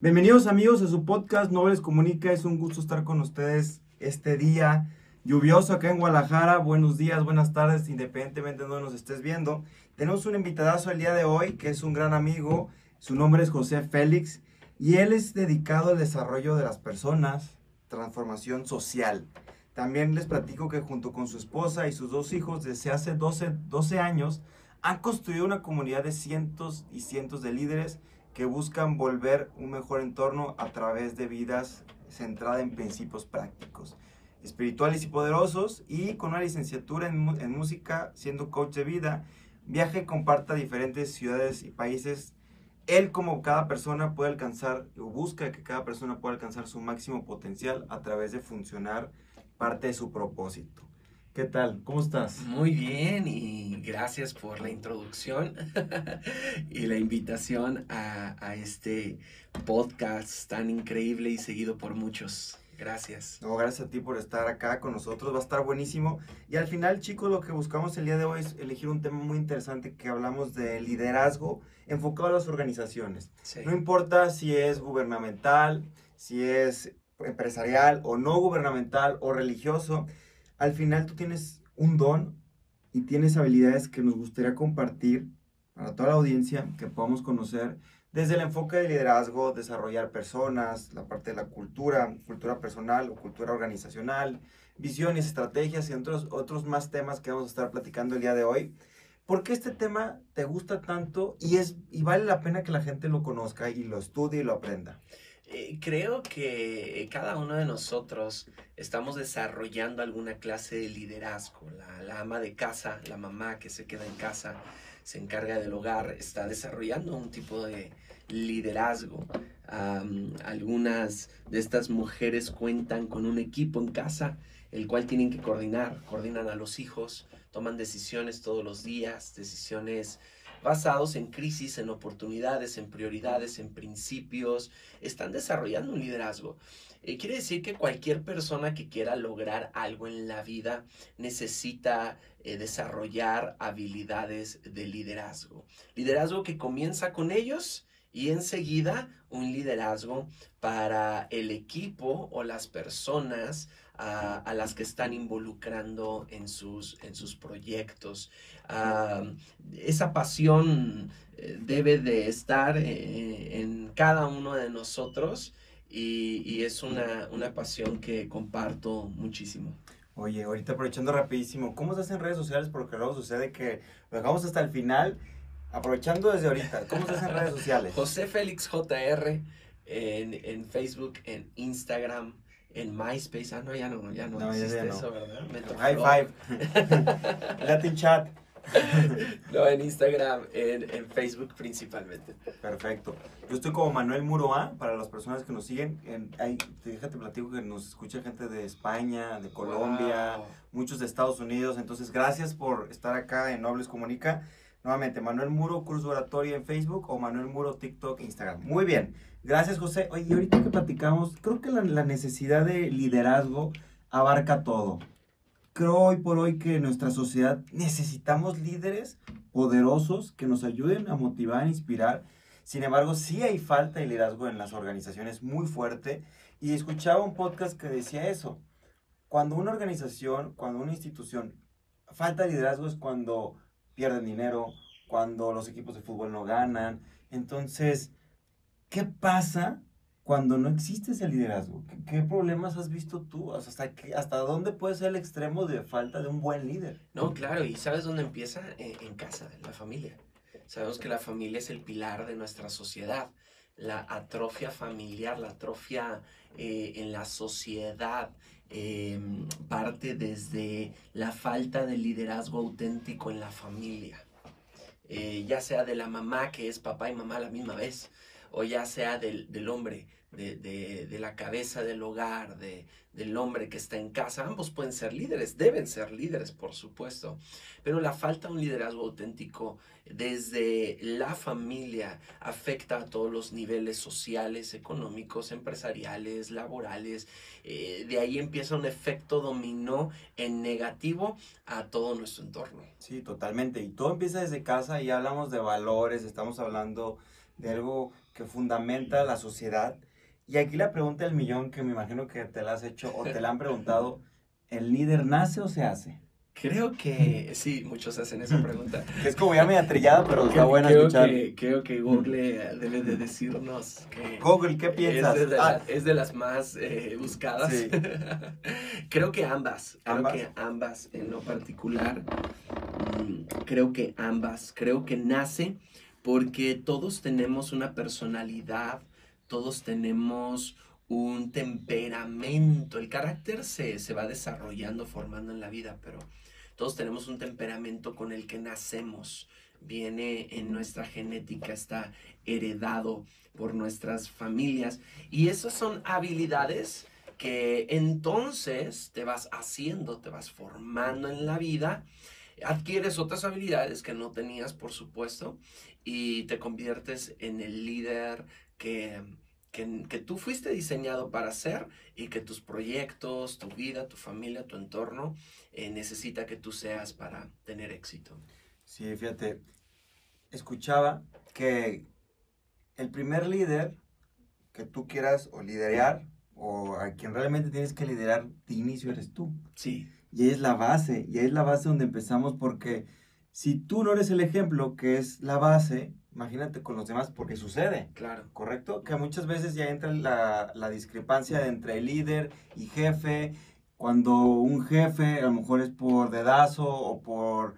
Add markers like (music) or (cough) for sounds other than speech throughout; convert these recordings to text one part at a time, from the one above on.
Bienvenidos amigos a su podcast Nobles Comunica. Es un gusto estar con ustedes este día lluvioso acá en Guadalajara. Buenos días, buenas tardes, independientemente de donde nos estés viendo. Tenemos un invitadazo el día de hoy que es un gran amigo. Su nombre es José Félix y él es dedicado al desarrollo de las personas, transformación social. También les platico que junto con su esposa y sus dos hijos desde hace 12, 12 años han construido una comunidad de cientos y cientos de líderes que buscan volver un mejor entorno a través de vidas centradas en principios prácticos, espirituales y poderosos, y con una licenciatura en, en música, siendo coach de vida, viaja y comparta diferentes ciudades y países. Él como cada persona puede alcanzar, o busca que cada persona pueda alcanzar su máximo potencial a través de funcionar parte de su propósito. ¿Qué tal? ¿Cómo estás? Muy bien y gracias por la introducción (laughs) y la invitación a, a, este podcast tan increíble y seguido por muchos. Gracias. No, gracias a ti por estar acá con nosotros, va a estar buenísimo. Y al final, chicos, lo que buscamos el día de hoy es elegir un tema muy interesante que hablamos de liderazgo enfocado a las organizaciones. Sí. No importa si es gubernamental, si es empresarial o no gubernamental o religioso al final tú tienes un don y tienes habilidades que nos gustaría compartir para toda la audiencia, que podamos conocer desde el enfoque de liderazgo, desarrollar personas, la parte de la cultura, cultura personal o cultura organizacional, visiones, estrategias y otros, otros más temas que vamos a estar platicando el día de hoy. ¿Por qué este tema te gusta tanto y, es, y vale la pena que la gente lo conozca y lo estudie y lo aprenda? Eh, creo que cada uno de nosotros estamos desarrollando alguna clase de liderazgo. La, ama de casa, la mamá que se queda en casa, se encarga del hogar, está desarrollando un tipo de liderazgo. Algunas de estas mujeres cuentan con un equipo en casa, el cual tienen que coordinar, coordinan a los hijos, toman decisiones todos los días, decisiones basados en crisis, en oportunidades, en prioridades, en principios, están desarrollando un liderazgo. Eh, quiere decir que cualquier persona que quiera lograr algo en la vida necesita eh, desarrollar habilidades de liderazgo. Liderazgo que comienza con ellos y enseguida un liderazgo para el equipo o las personas a, a, las que están involucrando en sus, en sus proyectos. Uh, esa pasión eh, debe de estar eh, en cada uno de nosotros y, y es una, una, pasión que comparto muchísimo. Oye, ahorita aprovechando rapidísimo, ¿cómo se hacen redes sociales? Porque luego sucede que lo dejamos hasta el final, aprovechando desde ahorita, ¿cómo se hacen redes sociales? José Félix JR en, en Facebook, en Instagram, en MySpace. Ah, no, ya no, ya no, no existe ya, ya no. eso, ¿verdad? Me High five. (laughs) Latin chat. no, en Instagram, en, en, Facebook principalmente. Perfecto. Yo estoy como Manuel Muroa, para las personas que nos siguen. En, hay, déjate platico que nos escucha gente de España, de Colombia, wow. muchos de Estados Unidos. Entonces, gracias por estar acá en Nobles Comunica. Nuevamente, Manuel Muro, curso oratorio en Facebook o Manuel Muro, TikTok, Instagram. Muy bien. Gracias, José. Oye, y ahorita que platicamos, creo que la, la necesidad de liderazgo abarca todo creo hoy por hoy que en nuestra sociedad necesitamos líderes poderosos que nos ayuden a motivar, a inspirar. Sin embargo, sí hay falta de liderazgo en las organizaciones muy fuerte. Y escuchaba un podcast que decía eso. Cuando una organización, cuando una institución falta de liderazgo es cuando pierden dinero, cuando los equipos de fútbol no ganan. Entonces, ¿qué pasa cuando no existe ese liderazgo? ¿Qué, problemas has visto tú? ¿Hasta, qué, ¿Hasta dónde puede ser el extremo de falta de un buen líder? No, claro, y ¿sabes dónde empieza? En, en casa, en la familia. Sabemos que la familia es el pilar de nuestra sociedad. La atrofia familiar, la atrofia eh, en la sociedad, eh, parte desde la falta de liderazgo auténtico en la familia. Eh, ya sea de la mamá, que es papá y mamá a la misma vez, o ya sea del, del hombre, de, la cabeza del hogar, de, del hombre que está en casa. Ambos pueden ser líderes, deben ser líderes, por supuesto. Pero la falta de un liderazgo auténtico desde la familia afecta a todos los niveles sociales, económicos, empresariales, laborales. Eh, de ahí empieza un efecto dominó en negativo a todo nuestro entorno. Sí, totalmente. Y todo empieza desde casa y hablamos de valores, estamos hablando de algo que fundamenta la sociedad y aquí la pregunta del millón que me imagino que te la has hecho o te la han preguntado, (laughs) ¿el líder nace o se hace? Creo que (laughs) sí, muchos hacen esa pregunta. es como ya media trillada, pero está buena creo escuchar. Que, creo que Google debe de decirnos que... Google, ¿qué piensas? Es de, ah. es de las más eh, buscadas. (laughs) creo que ambas, creo que ambas en lo particular, mm, creo que ambas, creo que nace porque todos tenemos una personalidad todos tenemos un temperamento, el carácter se, va desarrollando, formando en la vida, pero todos tenemos un temperamento con el que nacemos, viene en nuestra genética, está heredado por nuestras familias. Y esas son habilidades que entonces te vas haciendo, te vas formando en la vida, adquieres otras habilidades que no tenías, por supuesto, y te conviertes en el líder que que, tú fuiste diseñado para ser y que tus proyectos, tu vida, tu familia, tu entorno eh, necesita que tú seas para tener éxito. Sí, fíjate, escuchaba que el primer líder que tú quieras o liderar o a quien realmente tienes que liderar de inicio eres tú. Sí. Y es la base, y es la base donde empezamos porque si tú no eres el ejemplo, que es la base, imagínate con los demás, porque sucede. Claro. ¿Correcto? Que muchas veces ya entra la, la discrepancia entre líder y jefe. Cuando un jefe a lo mejor es por dedazo o por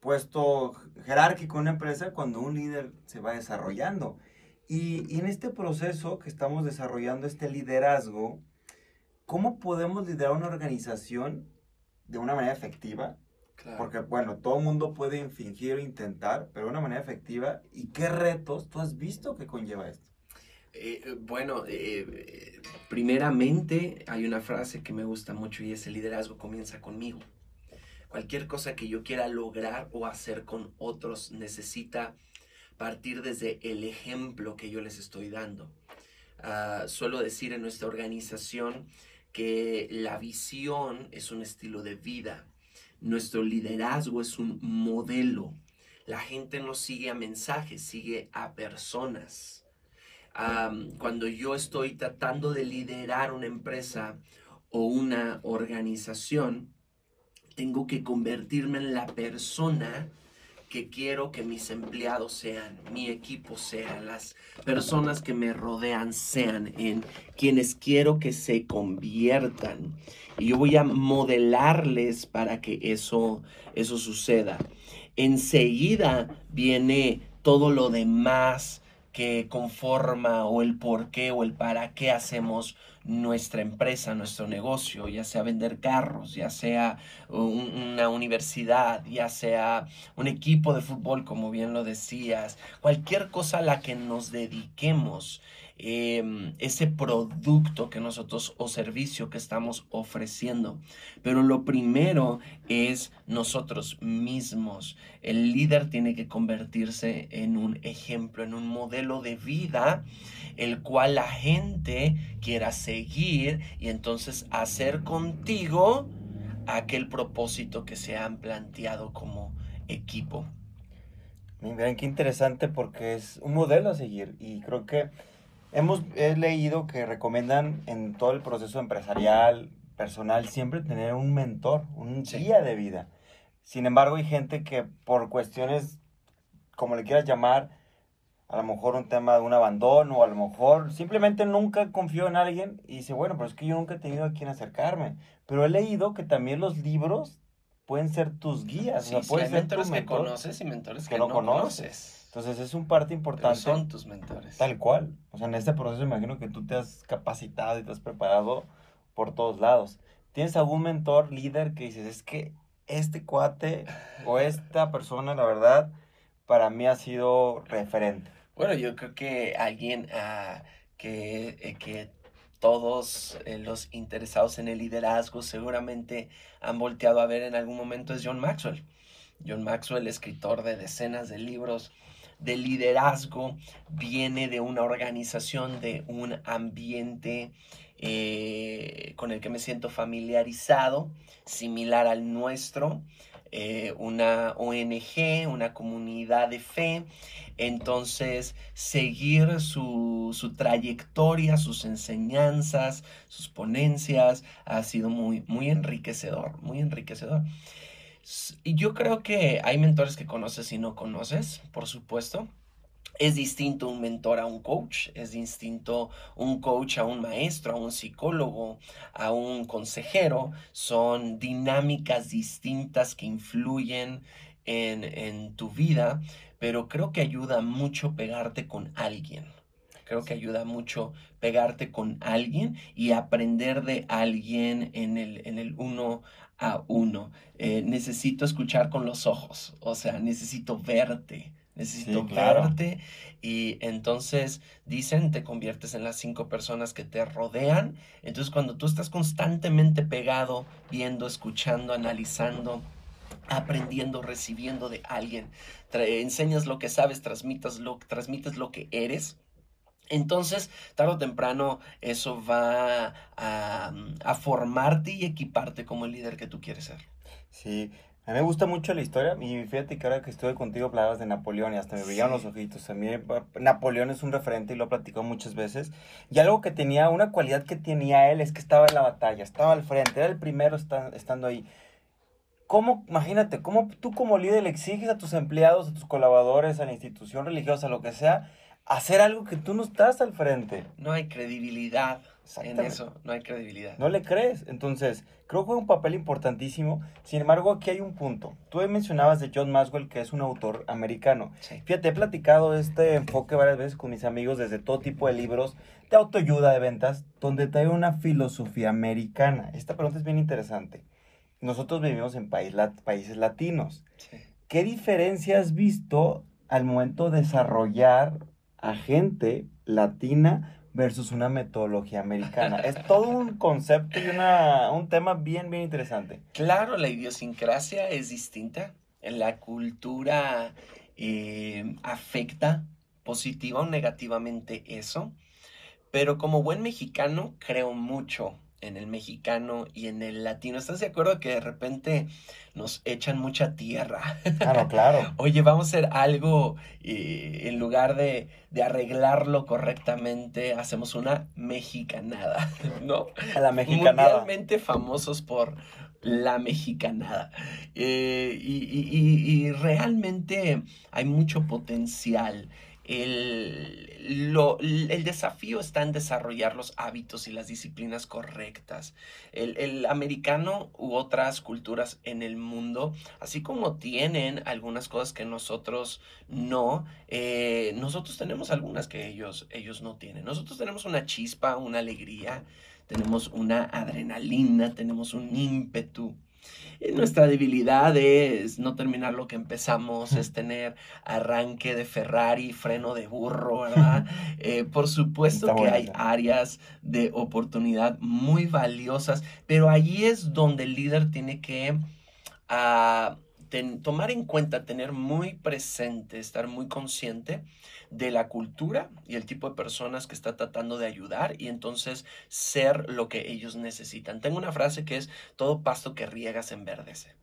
puesto jerárquico en una empresa, cuando un líder se va desarrollando. Y, y en este proceso que estamos desarrollando, este liderazgo, ¿cómo podemos liderar una organización de una manera efectiva? Porque, bueno, todo el mundo puede fingir o intentar, pero de una manera efectiva. ¿Y qué retos tú has visto que conlleva esto? Eh, eh, bueno, eh, primeramente hay una frase que me gusta mucho y es el liderazgo comienza conmigo. Cualquier cosa que yo quiera lograr o hacer con otros necesita partir desde el ejemplo que yo les estoy dando. Uh, suelo decir en nuestra organización que la visión es un estilo de vida nuestro liderazgo es un modelo. La gente no sigue a mensajes, sigue a personas. cuando yo estoy tratando de liderar una empresa o una organización, tengo que convertirme en la persona que quiero que mis empleados sean, mi equipo sea, las personas que me rodean sean, en quienes quiero que se conviertan. Y yo voy a modelarles para que eso, eso suceda. Enseguida viene todo lo demás que conforma o el por qué o el para qué hacemos nuestra empresa, nuestro negocio, ya sea vender carros, ya sea una universidad, ya sea un equipo de fútbol, como bien lo decías, cualquier cosa a la que nos dediquemos Em, ese producto que nosotros o servicio que estamos ofreciendo. Pero lo primero es nosotros mismos. El líder tiene que convertirse en un ejemplo, en un modelo de vida, el cual la gente quiera seguir y entonces hacer contigo aquel propósito que se han planteado como equipo. Miren, qué interesante porque es un modelo a seguir y creo que Hemos he leído que recomiendan en todo el proceso empresarial, personal, siempre tener un mentor, un guía de vida. Sin embargo, hay gente que por cuestiones, como le quieras llamar, a lo mejor un tema de un abandono, o a lo mejor simplemente nunca confió en alguien y dice, bueno, pero es que yo nunca he tenido a quien acercarme. Pero he leído que también los libros pueden ser tus guías. Sí, o hay mentores que conoces y mentores que, no, conoces. Entonces es un parte importante. son tus mentores. Tal cual. O sea, en este proceso imagino que tú te has capacitado y te has preparado por todos lados. ¿Tienes algún mentor, líder que dices, es que este cuate o esta persona, la verdad, para mí ha sido referente? Bueno, yo creo que alguien... Uh, que, eh, que todos eh, los interesados en el liderazgo seguramente han volteado a ver en algún momento es John Maxwell. John Maxwell, escritor de decenas de libros de liderazgo, viene de una organización, de un ambiente eh, con el que me siento familiarizado, similar al nuestro. Eh, una ONG, una comunidad de fe. Entonces, seguir su, su, trayectoria, sus enseñanzas, sus ponencias, ha sido muy, muy enriquecedor, muy enriquecedor. Yo creo que hay mentores que conoces y no conoces, por supuesto. Es distinto un mentor a un coach, es distinto un coach a un maestro, a un psicólogo, a un consejero. Son dinámicas distintas que influyen en, en tu vida, pero creo que ayuda mucho pegarte con alguien. Creo que ayuda mucho pegarte con alguien y aprender de alguien en el, en el uno a uno. Eh, necesito escuchar con los ojos, o sea, necesito verte necesito verte. Y entonces dicen, te conviertes en las cinco personas que te rodean. Entonces cuando tú estás constantemente pegado, viendo, escuchando, analizando, aprendiendo, recibiendo de alguien, enseñas lo que sabes, transmitas lo, transmites lo que eres. Entonces, tarde o temprano, eso va a, a formarte y equiparte como el líder que tú quieres ser. Sí, a mí me gusta mucho la historia y fíjate que ahora que estuve contigo hablabas de Napoleón y hasta me brillaron los ojitos. A mí Napoleón es un referente y lo he platicado muchas veces. Y algo que tenía, una cualidad que tenía él es que estaba en la batalla, estaba al frente, era el primero estando ahí. ¿Cómo, imagínate, cómo tú como líder le exiges a tus empleados, a tus colaboradores, a la institución religiosa, lo que sea, hacer algo que tú no estás al frente? No hay credibilidad en eso no hay credibilidad. No le crees. Entonces, creo que juega un papel importantísimo. Sin embargo, aquí hay un punto. Tú mencionabas de John Maxwell, que es un autor americano. Fíjate, he platicado este enfoque varias veces con mis amigos desde todo tipo de libros de autoayuda, de ventas, donde trae una filosofía americana. Esta pregunta es bien interesante. Nosotros vivimos en países latinos. ¿Qué diferencia has visto al momento de desarrollar a gente latina versus una metodología americana. es (laughs) todo un concepto y una, un tema bien, bien interesante. Claro, la idiosincrasia es distinta. La cultura eh, afecta positiva o negativamente eso. Pero como buen mexicano, creo mucho en el mexicano y en el latino. ¿Estás de acuerdo que de repente nos echan mucha tierra? (laughs) Claro, claro. Oye, vamos a hacer algo y en lugar de, arreglarlo correctamente, hacemos una mexicanada, (laughs) ¿no? La mexicanada. Mundialmente famosos por la mexicanada. Eh, y realmente hay mucho potencial el, lo, el desafío está en desarrollar los hábitos y las disciplinas correctas. El, americano u otras culturas en el mundo, así como tienen algunas cosas que nosotros no, eh, nosotros tenemos algunas que ellos, ellos no tienen. Nosotros tenemos una chispa, una alegría, tenemos una adrenalina, tenemos un ímpetu. Eh, nuestra debilidad es no terminar lo que empezamos, es tener arranque de Ferrari, freno de burro, ¿verdad? (laughs) Eh, por supuesto que hay áreas de oportunidad muy valiosas, pero allí es donde el líder tiene que tomar en cuenta, tener muy presente, estar muy consciente de la cultura y el tipo de personas que está tratando de ayudar y entonces ser lo que ellos necesitan. Tengo una frase que es, todo pasto que riegas enverdece.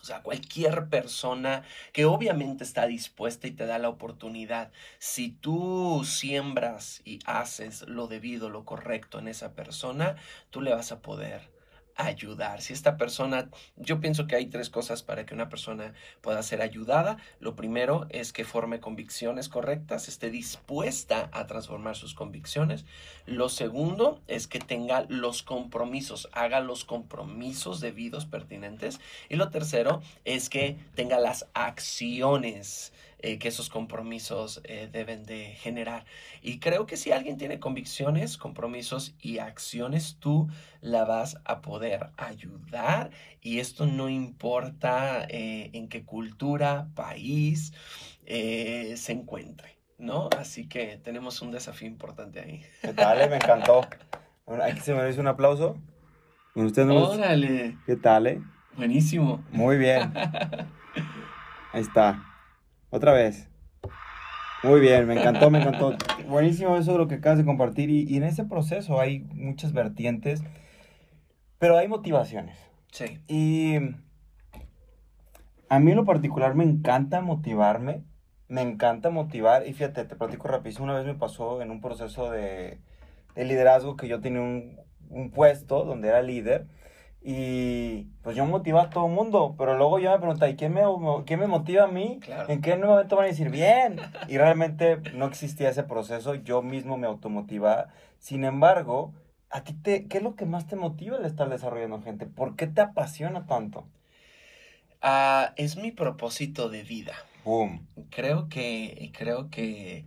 O sea, cualquier persona que obviamente está dispuesta y te da la oportunidad, si tú siembras y haces lo debido, lo correcto en esa persona, tú le vas a poder ayudar. Si esta persona, yo pienso que hay tres cosas para que una persona pueda ser ayudada. Lo primero es que forme convicciones correctas, esté dispuesta a transformar sus convicciones. Lo segundo es que tenga los compromisos, haga los compromisos debidos pertinentes. Y lo tercero es que tenga las acciones eh, que esos compromisos eh, deben de generar. Y creo que si alguien tiene convicciones, compromisos y acciones, tú la vas a poder ayudar. Y esto no importa eh, en qué cultura, país se encuentre. ¿no? Así que tenemos un desafío importante ahí. ¿Qué tal? Me encantó. Bueno, aquí se me dice un aplauso. Usted. Órale, ¿Qué tal, buenísimo. Muy bien. (laughs) Ahí está. Otra vez. Muy bien, me encantó, me encantó. Buenísimo eso de lo que acabas de compartir. Y, y en ese proceso hay muchas vertientes, pero hay motivaciones. Sí, Y a mí en lo particular me encanta motivarme, me encanta motivar. Y fíjate, te platico rapidísimo, una vez me pasó en un proceso de, de liderazgo que yo tenía un, un puesto donde era líder. Y pues yo motivaba a todo el mundo, pero luego yo me preguntaba, ¿y quién me, quién me motiva a mí? claro. ¿En qué momento van a decir bien? Y realmente no existía ese proceso, yo mismo me automotivaba. Sin embargo, ¿a ti te, qué es lo que más te motiva el estar desarrollando gente? ¿Por qué te apasiona tanto? Ah, es mi propósito de vida. Boom. Creo que, creo que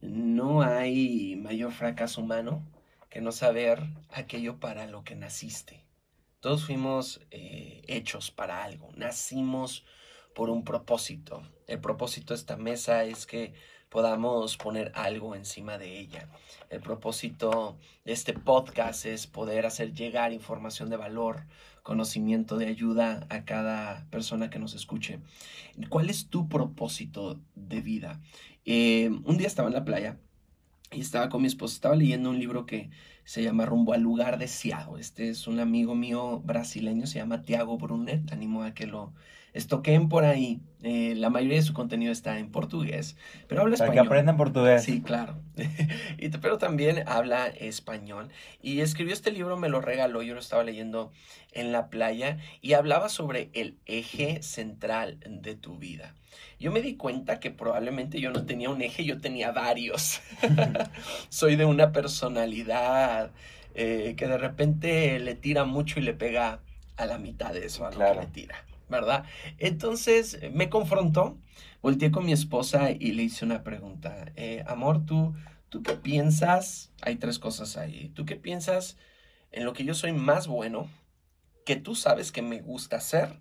no hay mayor fracaso humano que no saber aquello para lo que naciste. Todos fuimos eh, hechos para algo, nacimos por un propósito. El propósito de esta mesa es que podamos poner algo encima de ella. El propósito de este podcast es poder hacer llegar información de valor, conocimiento de ayuda a cada persona que nos escuche. ¿Cuál es tu propósito de vida? Eh, un día estaba en la playa y estaba con mi esposa, estaba leyendo un libro que se llama Rumbo al lugar deseado. Este es un amigo mío brasileño, se llama Tiago Brunet, animo a que lo estoqueen por ahí. Eh, la mayoría de su contenido está en portugués, pero habla Para que español. aprendan portugués. Sí, claro. (laughs) Y pero también habla español. Y escribió este libro, me lo regaló, yo lo estaba leyendo en la playa y hablaba sobre el eje central de tu vida. Yo me di cuenta que probablemente yo no tenía un eje, yo tenía varios. (laughs) (laughs) Soy de una personalidad eh, que de repente le tira mucho y le pega a la mitad de eso, a lo Claro. que le tira, ¿verdad? Entonces me confrontó, volteé con mi esposa y le hice una pregunta. Eh, amor, ¿tú, ¿tú qué piensas? Hay tres cosas ahí. ¿Tú qué piensas en lo que yo soy más bueno, que tú sabes que me gusta hacer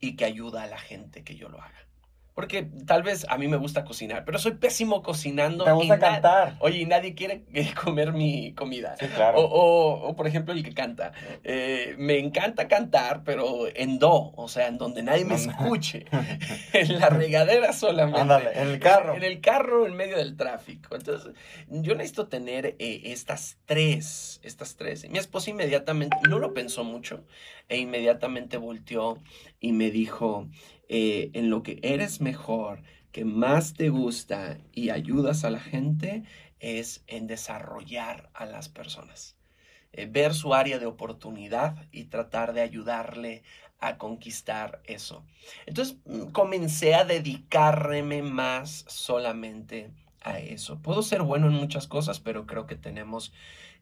y que ayuda a la gente que yo lo haga? Porque tal vez a mí me gusta cocinar, pero soy pésimo cocinando. ¿Te y gusta cantar? Oye, y nadie quiere (laughs) comer mi comida. Sí, claro. O, o- o, por ejemplo, el que canta. Eh, me encanta cantar, pero en do, o sea, en donde nadie me escuche. (laughs) en la regadera solamente. Ándale, en el carro. En el carro, en medio del tráfico. Entonces, yo necesito tener eh, estas tres, estas tres. Y mi esposa inmediatamente, no lo pensó mucho, e inmediatamente volteó y me dijo, eh, en lo que eres mejor, que más te gusta y ayudas a la gente, es en desarrollar a las personas. Eh, ver su área de oportunidad y tratar de ayudarle a conquistar eso. Entonces mm, comencé a dedicarme más solamente a eso. Puedo ser bueno en muchas cosas, pero creo que tenemos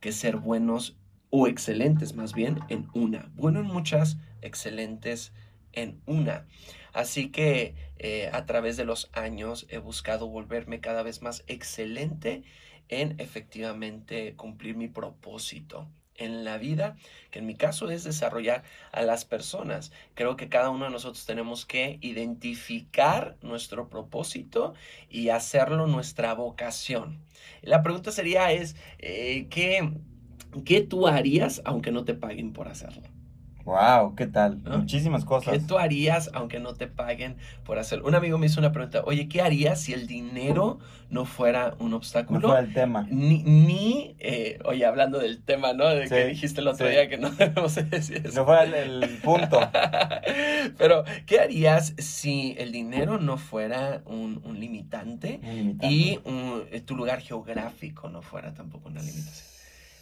que ser buenos o excelentes más bien en una. Bueno en muchas, excelentes en una. Así que eh, a través de los años he buscado volverme cada vez más excelente en efectivamente cumplir mi propósito en la vida, que en mi caso es desarrollar a las personas. Creo que cada uno de nosotros tenemos que identificar nuestro propósito y hacerlo nuestra vocación. La pregunta sería es, eh, ¿qué, ¿qué tú harías aunque no te paguen por hacerlo? Wow, ¿qué tal? ¿No? Muchísimas ¿Qué cosas. tú harías aunque no te paguen por hacerlo? Un amigo me hizo una pregunta, oye, ¿qué harías si el dinero no fuera un No obstáculo? fue el tema. Ni, ni eh, oye, hablando del tema, ¿no? De que dijiste el otro sí. día que no (laughs) debemos decir eso. No fue el, el punto. (laughs) Pero, ¿qué harías si el dinero no fuera un, un limitante Muy limitante. y un- eh, tu lugar geográfico no fuera tampoco una limitación?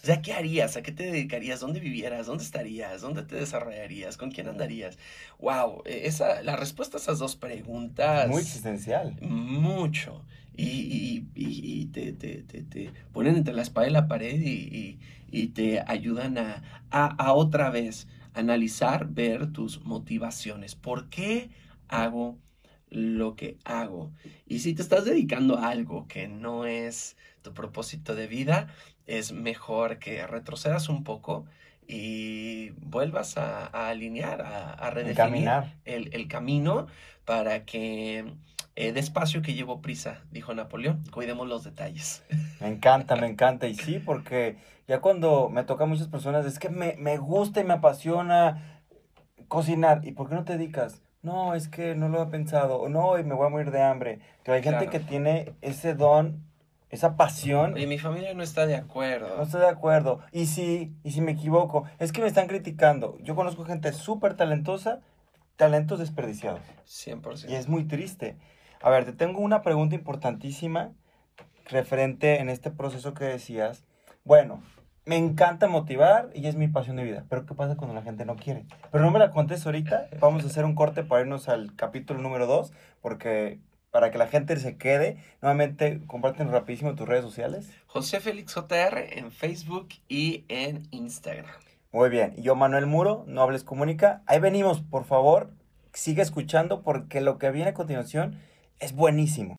Sea, ¿qué harías? ¿A qué te dedicarías? ¿Dónde vivieras? ¿Dónde estarías? ¿Dónde te desarrollarías? ¿Con quién andarías? Wow, esa, la respuesta a esas dos preguntas. Muy existencial. Mucho. Y, y- y- y te, te- te- te ponen entre la espada y la pared y te ayudan a, a, a otra vez analizar, ver tus motivaciones. ¿Por qué hago lo que hago? Y si te estás dedicando a algo que no es tu propósito de vida, es mejor que retrocedas un poco y vuelvas a, a alinear, a, a redefinir el, el camino para que Eh, despacio que llevo prisa, dijo Napoleón. Cuidemos los detalles. Me encanta, me (laughs) encanta. Y sí, porque ya cuando me toca a muchas personas, es que me, me gusta y me apasiona cocinar. ¿Y por qué no te dedicas? No, es que no lo he pensado. O no, y me voy a morir de hambre. Pero hay gente Claro. que tiene ese don, esa pasión. Y mi familia no está de acuerdo. No estoy de acuerdo. Y si, y si me equivoco, es que me están criticando. Yo conozco gente súper talentosa, talentos desperdiciados. 100%. Y es muy triste. A ver, te tengo una pregunta importantísima referente en este proceso que decías. Bueno, me encanta motivar y es mi pasión de vida. Pero ¿qué pasa cuando la gente no quiere? Pero no me la contes ahorita. Vamos a hacer un corte para irnos al capítulo número 2, porque para que la gente se quede, nuevamente comparten rapidísimo tus redes sociales. José Félix JR en Facebook y en Instagram. Muy bien, yo Manuel Muro, no hables comunica. Ahí venimos, por favor, sigue escuchando porque lo que viene a continuación es buenísimo.